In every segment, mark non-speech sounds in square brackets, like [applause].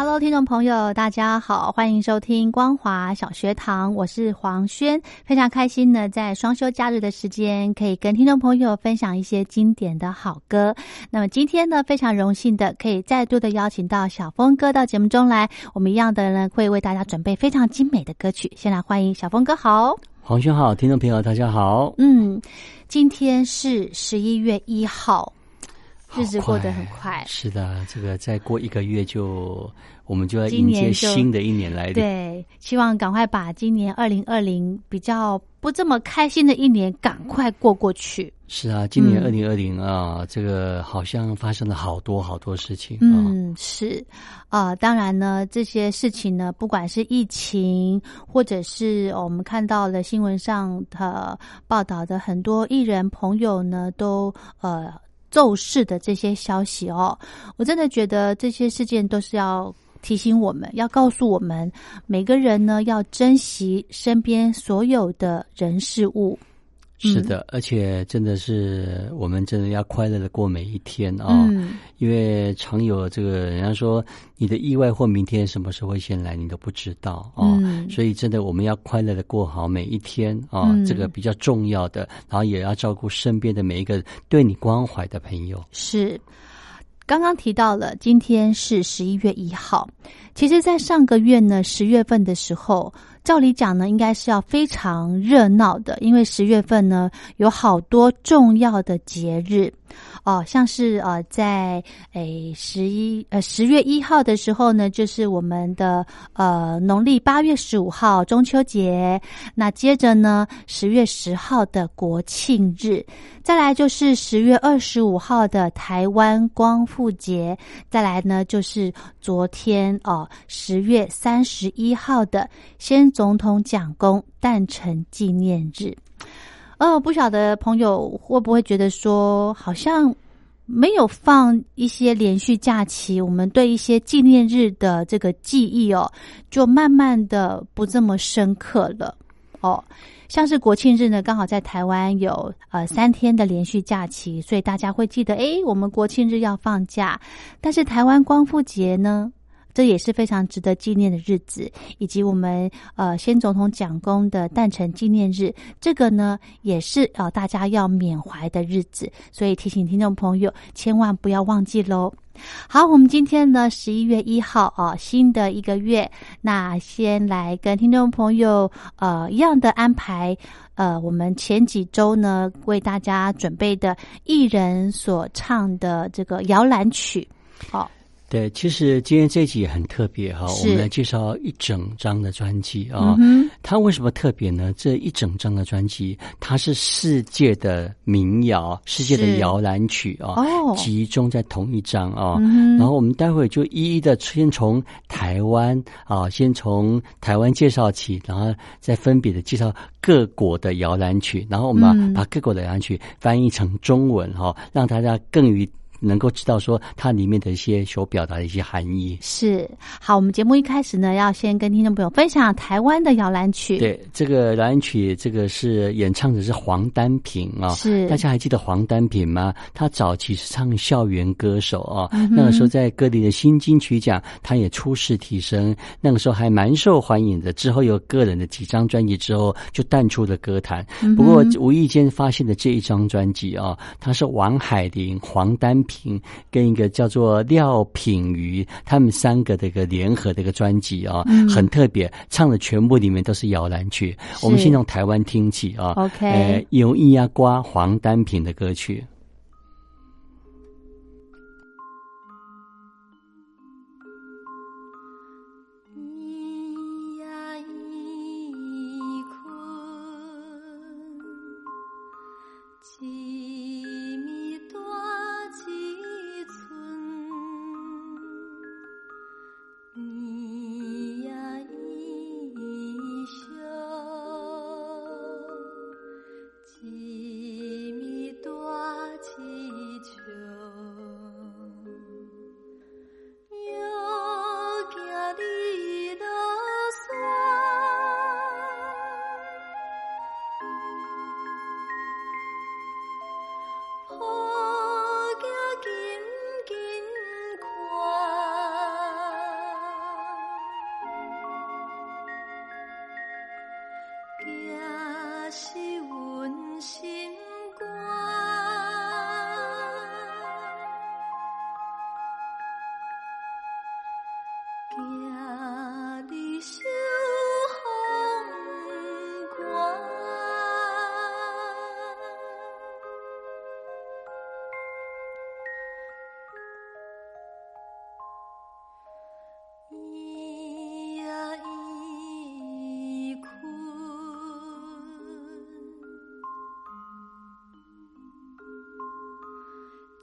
Hello，听众朋友，大家好，欢迎收听光华小学堂，我是黄轩，非常开心呢，在双休假日的时间，可以跟听众朋友分享一些经典的好歌。那么今天呢，非常荣幸的可以再度的邀请到小峰哥到节目中来，我们一样的呢会为大家准备非常精美的歌曲。先来欢迎小峰哥，好，黄轩好，听众朋友大家好。嗯，今天是十一月一号。日子过得很快，是的，这个再过一个月就我们就要迎接新的一年来临。对，希望赶快把今年二零二零比较不这么开心的一年赶快过过去。是啊，今年二零二零啊，这个好像发生了好多好多事情。嗯，是啊，当然呢，这些事情呢，不管是疫情，或者是我们看到了新闻上的报道的很多艺人朋友呢，都呃。骤逝的这些消息哦，我真的觉得这些事件都是要提醒我们，要告诉我们每个人呢，要珍惜身边所有的人事物。是的，而且真的是我们真的要快乐的过每一天啊！因为常有这个人家说，你的意外或明天什么时候会先来，你都不知道啊！所以真的我们要快乐的过好每一天啊，这个比较重要的，然后也要照顾身边的每一个对你关怀的朋友。是，刚刚提到了，今天是十一月一号，其实，在上个月呢，十月份的时候。照理讲呢，应该是要非常热闹的，因为十月份呢有好多重要的节日。哦，像是呃，在诶十一呃十月一号的时候呢，就是我们的呃农历八月十五号中秋节。那接着呢，十月十号的国庆日，再来就是十月二十五号的台湾光复节，再来呢就是昨天哦十月三十一号的先总统蒋公诞辰纪念日。呃，不晓得朋友会不会觉得说，好像没有放一些连续假期，我们对一些纪念日的这个记忆哦，就慢慢的不这么深刻了哦。像是国庆日呢，刚好在台湾有呃三天的连续假期，所以大家会记得，诶，我们国庆日要放假。但是台湾光复节呢？这也是非常值得纪念的日子，以及我们呃先总统蒋公的诞辰纪念日，这个呢也是呃大家要缅怀的日子，所以提醒听众朋友千万不要忘记喽。好，我们今天呢十一月一号啊，新的一个月，那先来跟听众朋友呃一样的安排，呃，我们前几周呢为大家准备的艺人所唱的这个摇篮曲，好。对，其实今天这集也很特别哈，我们来介绍一整张的专辑啊。嗯它为什么特别呢？这一整张的专辑，它是世界的民谣、世界的摇篮曲啊，集中在同一张啊。嗯然后我们待会就一一的先从台湾啊，先从台湾介绍起，然后再分别的介绍各国的摇篮曲，然后我们把各国的摇篮曲翻译成中文哈，让大家更于。能够知道说它里面的一些所表达的一些含义是好。我们节目一开始呢，要先跟听众朋友分享台湾的摇篮曲。对，这个摇篮曲，这个是演唱者是黄丹平啊。是，大家还记得黄丹平吗？他早期是唱校园歌手啊。那个时候在各地的新金曲奖，他也初试提升。那个时候还蛮受欢迎的。之后有个人的几张专辑之后，就淡出了歌坛。不过无意间发现的这一张专辑啊，他是王海玲、黄丹。平跟一个叫做廖品瑜，他们三个的一个联合的一个专辑啊，很特别，唱的全部里面都是摇篮曲。我们先从台湾听起啊，OK，用咿呀瓜黄丹平的歌曲。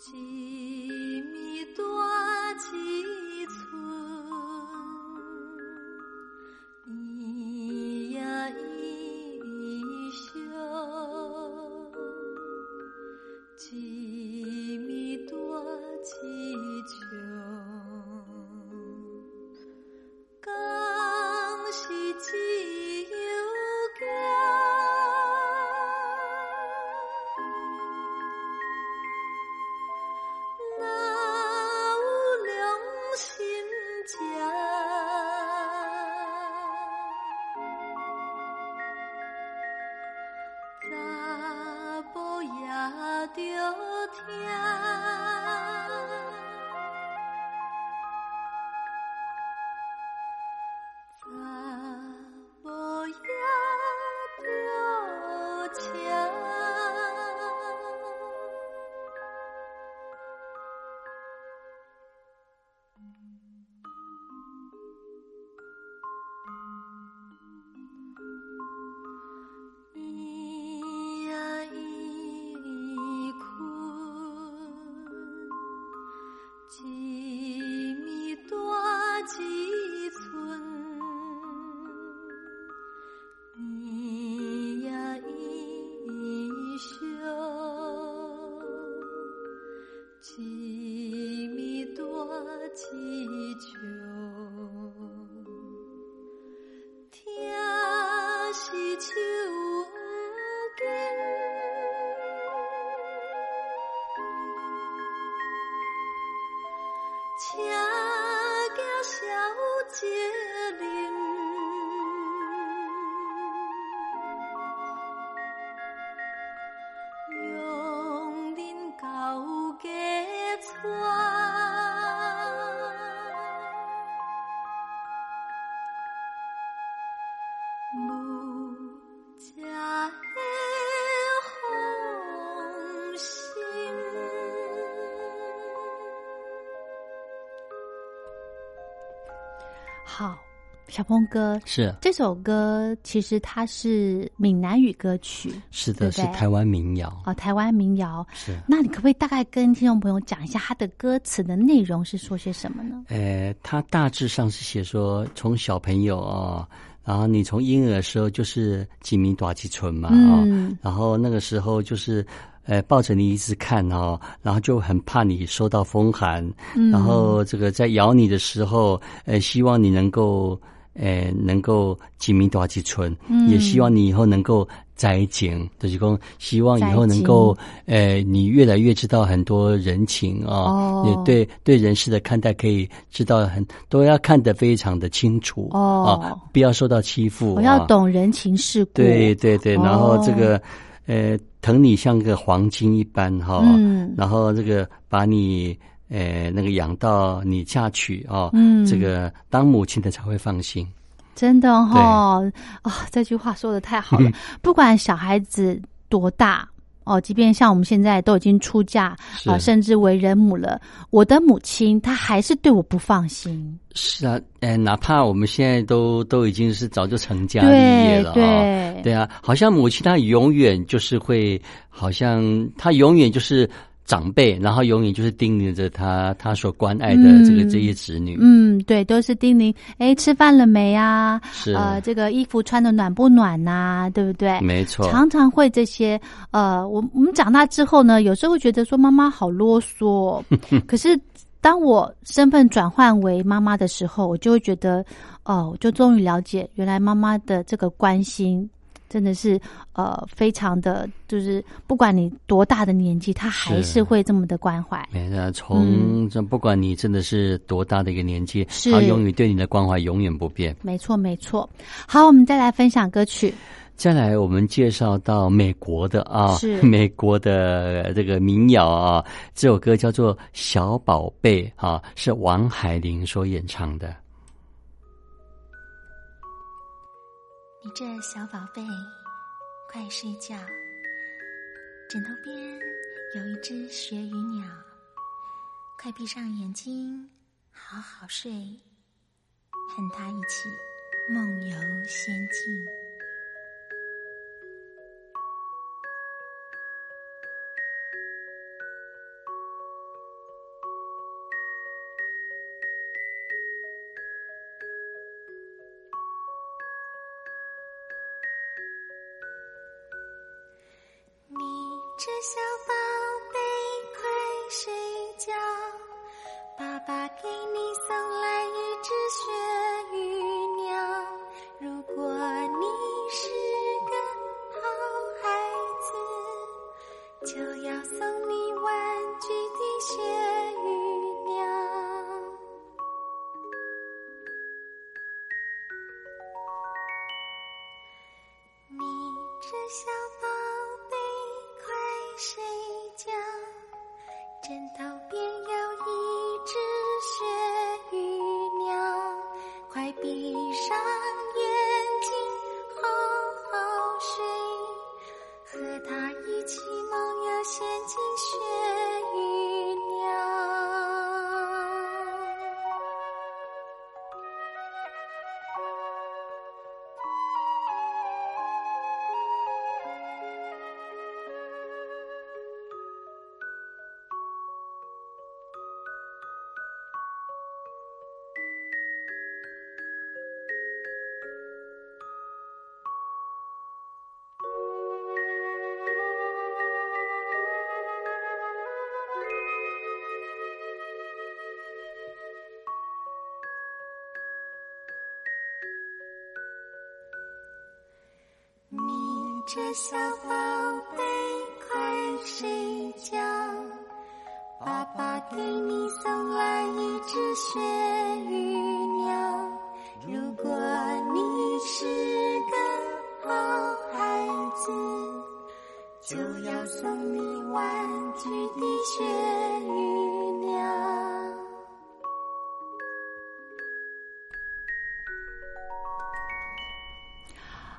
起。姐好，小峰哥是这首歌，其实它是闽南语歌曲，是的，是台湾民谣哦，台湾民谣是。那你可不可以大概跟听众朋友讲一下它的歌词的内容是说些什么呢？呃，它大致上是写说，从小朋友啊，然后你从婴儿的时候就是几米短几寸嘛啊，然后那个时候就是。呃，抱着你一直看哦，然后就很怕你受到风寒，然后这个在咬你的时候，呃，希望你能够，呃，能够几米多几寸，也希望你以后能够再紧，就是说，希望以后能够，呃，你越来越知道很多人情啊，也对对人事的看待可以知道很都要看得非常的清楚哦，不要受到欺负，我要懂人情世故，对对对，然后这个，呃。疼你像个黄金一般哈，嗯，然后这个把你呃那个养到你嫁娶哦，嗯这个当母亲的才会放心。真的哈、啊、这句话说的太好了。[laughs] 不管小孩子多大哦，即便像我们现在都已经出嫁是啊、甚至为人母了，我的母亲她还是对我不放心。是啊，哎，哪怕我们现在都都已经是早就成家立业了啊、对对啊，好像母亲她永远就是会，好像她永远就是长辈，然后永远就是叮咛着他他所关爱的这个、嗯这些子女。嗯，对，都是叮咛，哎，吃饭了没啊？是呃，这个衣服穿的暖不暖呐、对不对？没错，常常会这些，呃，我我们长大之后呢，有时候会觉得说妈妈好啰嗦，[laughs] 可是当我身份转换为妈妈的时候，我就会觉得，哦，我就终于了解，原来妈妈的这个关心真的是呃非常的，就是不管你多大的年纪，他还是是会这么的关怀。没错，从这不管你真的是多大的一个年纪，嗯是她永远对你的关怀永远不变。没错，没错。好，我们再来分享歌曲。再来，我们介绍到美国的啊，是 [laughs] 美国的这个民谣啊，这首歌叫做《小宝贝》啊，是王海玲所演唱的。你这小宝贝，快睡觉。枕头边有一只学语鸟，快闭上眼睛，好好睡，和它一起梦游仙境。是小宝贝，快睡觉，枕头这小宝贝，快睡觉，爸爸给你送来一只雪鱼鸟。如果你是个好孩子，就要送你玩具的雪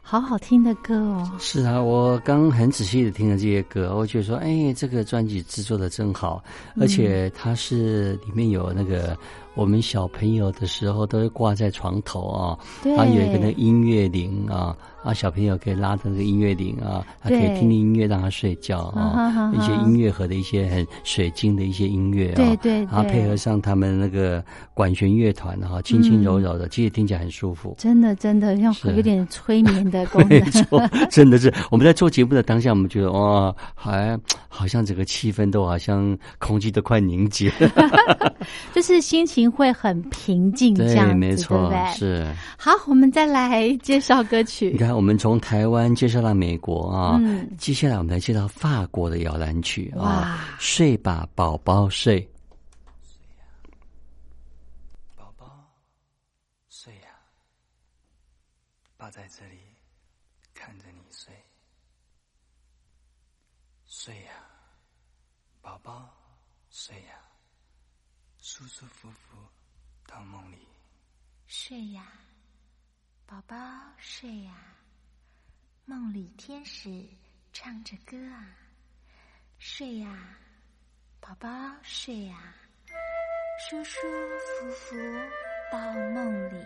好好听的歌哦，是啊，我刚很仔细的听了这些歌，我觉得说，哎，这个专辑制作的真好，而且它是里面有那个我们小朋友的时候都会挂在床头啊，对然后有一个那个音乐铃啊，啊，小朋友可以拉着那个音乐铃啊，他可以听听音乐让他睡觉啊一些音乐盒的一些很水晶的一些音乐啊，对对然后配合上他们那个管弦乐团哈，轻轻柔柔的，其实听起来很舒服。真的真的像是有点催眠的功 [laughs] 没。错，真的是我们在做节目的当下，我们觉得哇，还好像整个气氛都好像空气都快凝结了。[laughs] 就是心情会很平静，这样对，子，没错对不，对？是。好，我们再来介绍歌曲你。看，我们从台湾介绍到美国啊，嗯接下来我们来介绍法国的摇篮曲啊，睡吧，宝宝睡。宝宝，睡呀、爸在这里，看着你睡。睡呀，宝宝，睡呀，舒舒服。睡呀，宝宝，睡呀，梦里天使唱着歌啊。睡呀，宝宝，睡呀，舒舒服服到梦里。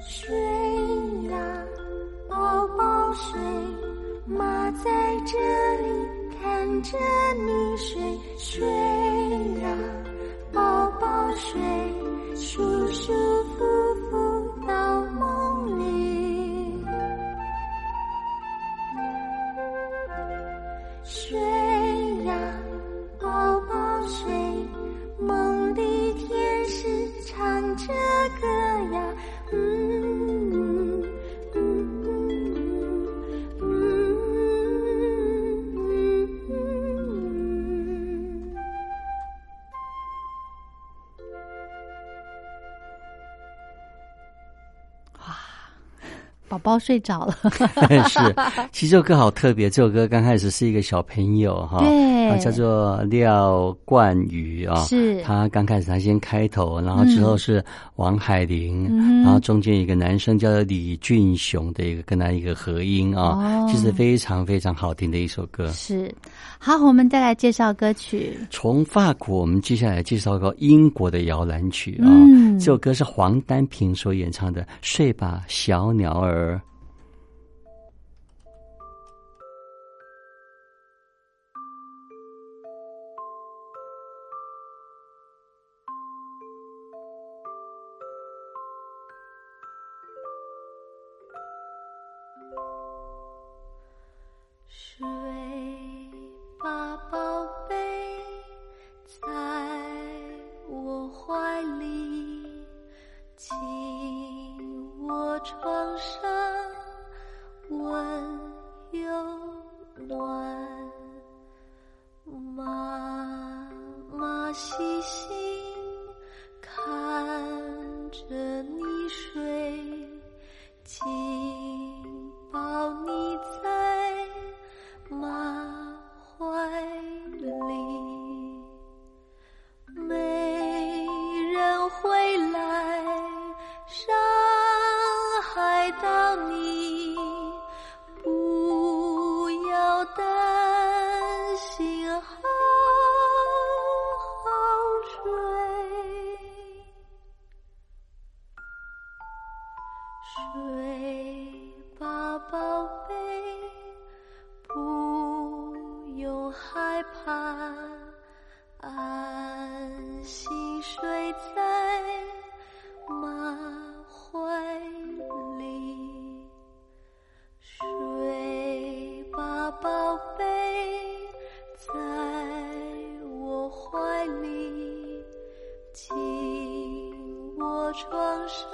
睡呀宝宝睡妈在这里看着你睡睡呀宝宝睡叔叔了，[laughs] 是。其实这首歌好特别，这首歌刚开始是一个小朋友哈，对，叫做廖冠宇啊，是。他刚开始他先开头，然后之后是王海玲，然后中间一个男生叫做李俊雄的一个跟他一个合音啊，其实非常非常好听的一首歌。是。好，我们再来介绍歌曲。从法国，我们接下来介绍个英国的摇篮曲啊，嗯这首歌是黄丹萍所演唱的《睡吧，小鸟儿》。睡害怕，安心睡在妈怀里，睡吧。宝贝，在我怀里，紧握双手，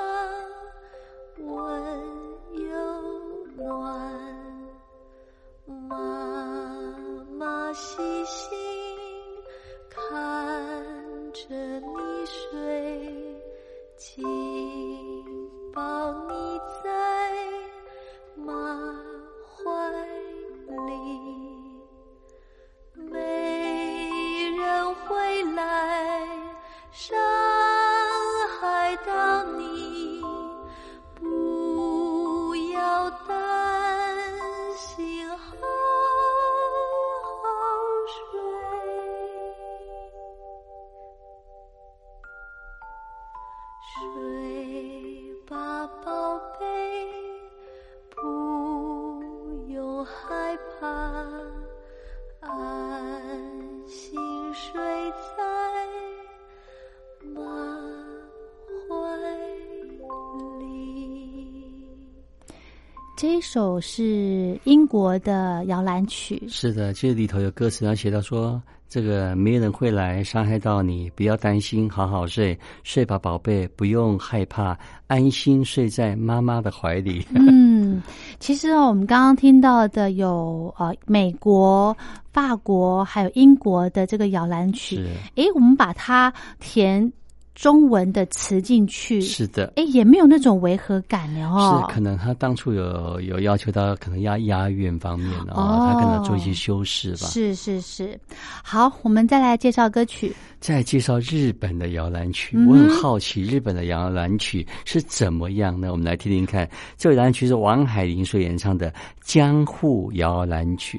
这一首是英国的摇篮曲。是的，其实里头有歌词，要写到说：“这个没人会来伤害到你，不要担心，好好睡，睡吧，宝贝，不用害怕，安心睡在妈妈的怀里。[laughs] ”嗯，其实哦，我们刚刚听到的有呃美国、法国还有英国的这个摇篮曲。诶，我们把它填。中文的词进去是的，哎，也没有那种违和感了哦。是，可能他当初有有要求到可能押押韵方面哦，他可能做一些修饰吧。是是是，好，我们再来介绍歌曲。再介绍日本的摇篮曲，我很好奇日本的摇篮曲是怎么样呢？我们来听听看，这首摇篮曲是王海玲所演唱的《江户摇篮曲》。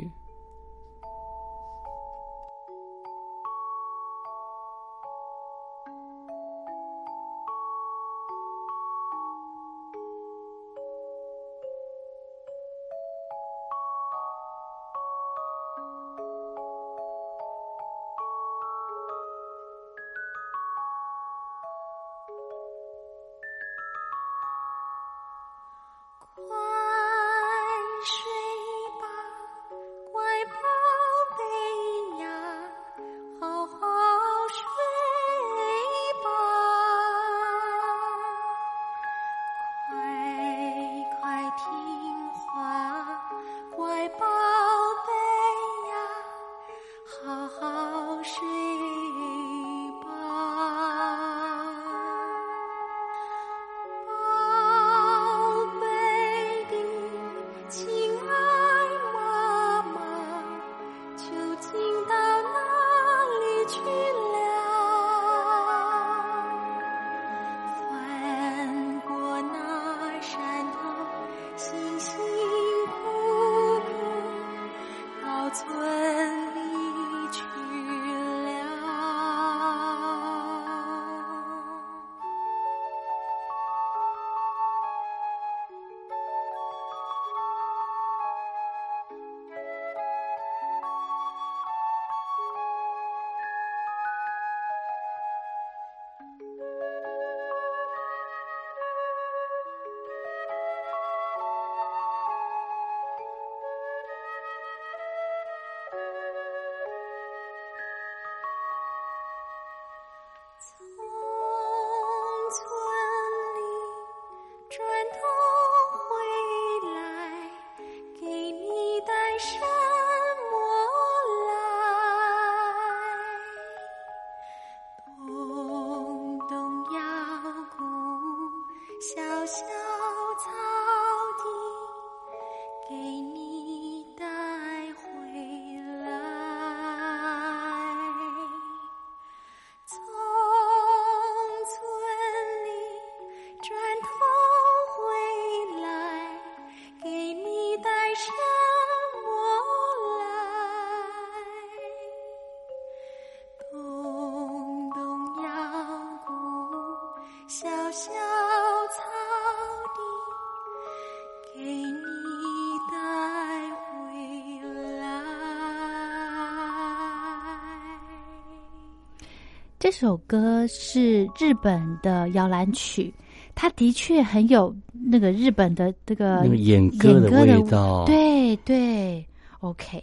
这首歌是日本的摇篮曲，它的确很有那个日本的这个演歌的味道。对对，OK，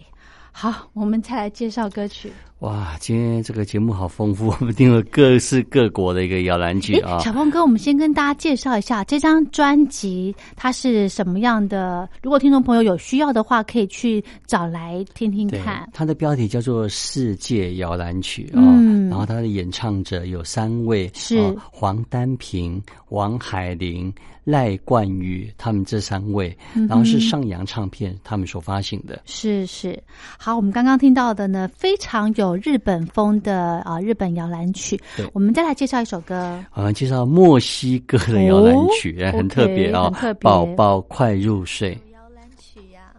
好，我们再来介绍歌曲。哇，今天这个节目好丰富，我们听了各式各国的一个摇篮曲啊。小峰哥，我们先跟大家介绍一下这张专辑它是什么样的。如果听众朋友有需要的话，可以去找来听听看。它的标题叫做《世界摇篮曲》啊，然后它的演唱者有三位，是黄丹平、王海玲。赖冠宇他们这三位，然后是上扬唱片他们所发行的。是是，好，我们刚刚听到的呢，非常有日本风的啊，日本摇篮曲。对，我们再来介绍一首歌，啊，介绍墨西哥的摇篮曲，很特别啊，宝宝快入睡。摇篮曲呀，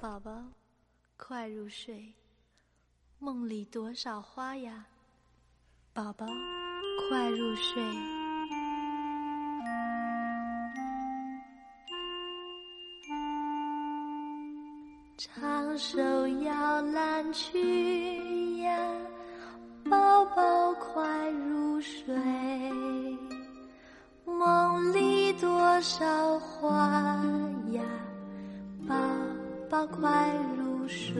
宝宝快入睡，梦里多少花呀，宝宝快入睡。唱首摇篮曲呀，宝宝快入睡，梦里多少花呀，宝宝快入睡。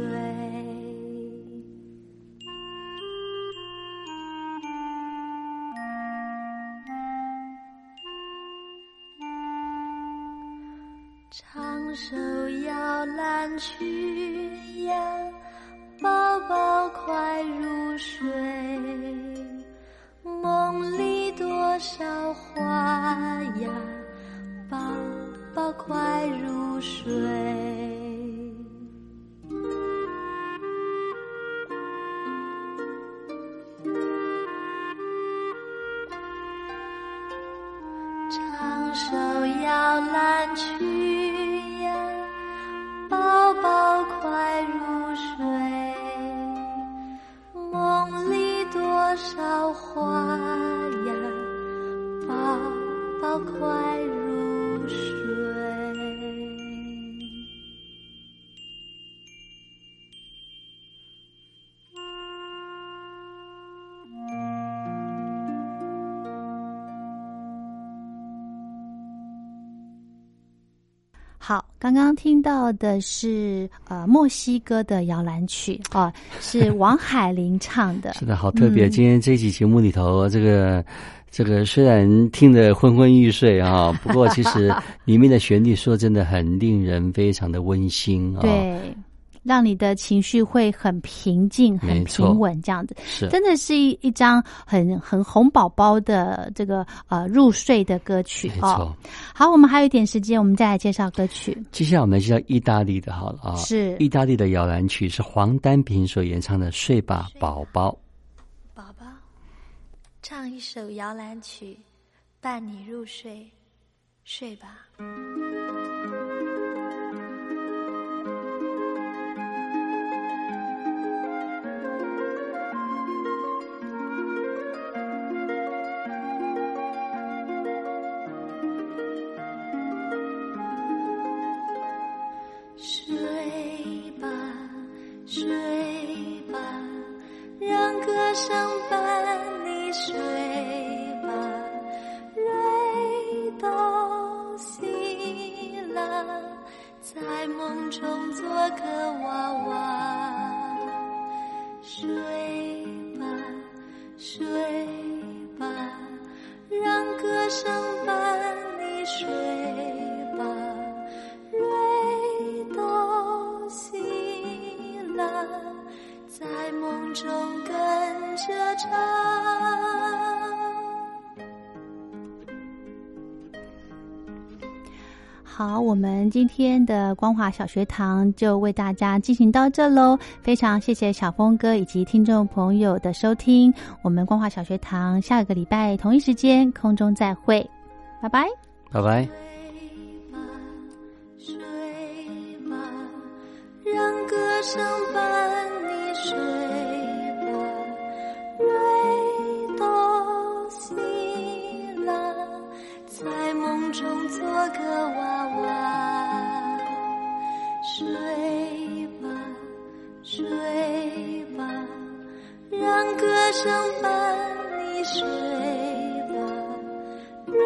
唱手摇篮曲呀，宝宝快入睡。梦里多少花呀，宝宝快入睡。刚刚听到的是呃墨西哥的摇篮曲啊，是王海玲唱的。是的，好特别。嗯今天这一集节目里头，这个这个虽然听得昏昏欲睡啊，[laughs] 不过其实里面的旋律说真的很令人非常的温馨啊。，对，让你的情绪会很平静、很平稳，这样子，是真的是一一张很很哄宝宝的这个呃入睡的歌曲没哦错。。好，我们还有一点时间，我们再来介绍歌曲。接下来我们来介绍意大利的，好了啊，是意大利的摇篮曲是黄丹平所演唱的《睡吧，宝宝》。宝宝，唱一首摇篮曲，伴你入睡，睡吧。好，我们今天的光华小学堂就为大家进行到这喽。非常谢谢小峰哥以及听众朋友的收听。我们光华小学堂下个礼拜同一时间空中再会，拜拜。拜拜。睡吧，睡吧，让歌声伴做个娃娃。睡吧，睡吧，让歌声伴你睡吧。瑞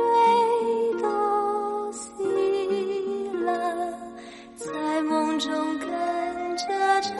哆西啦，在梦中跟着唱。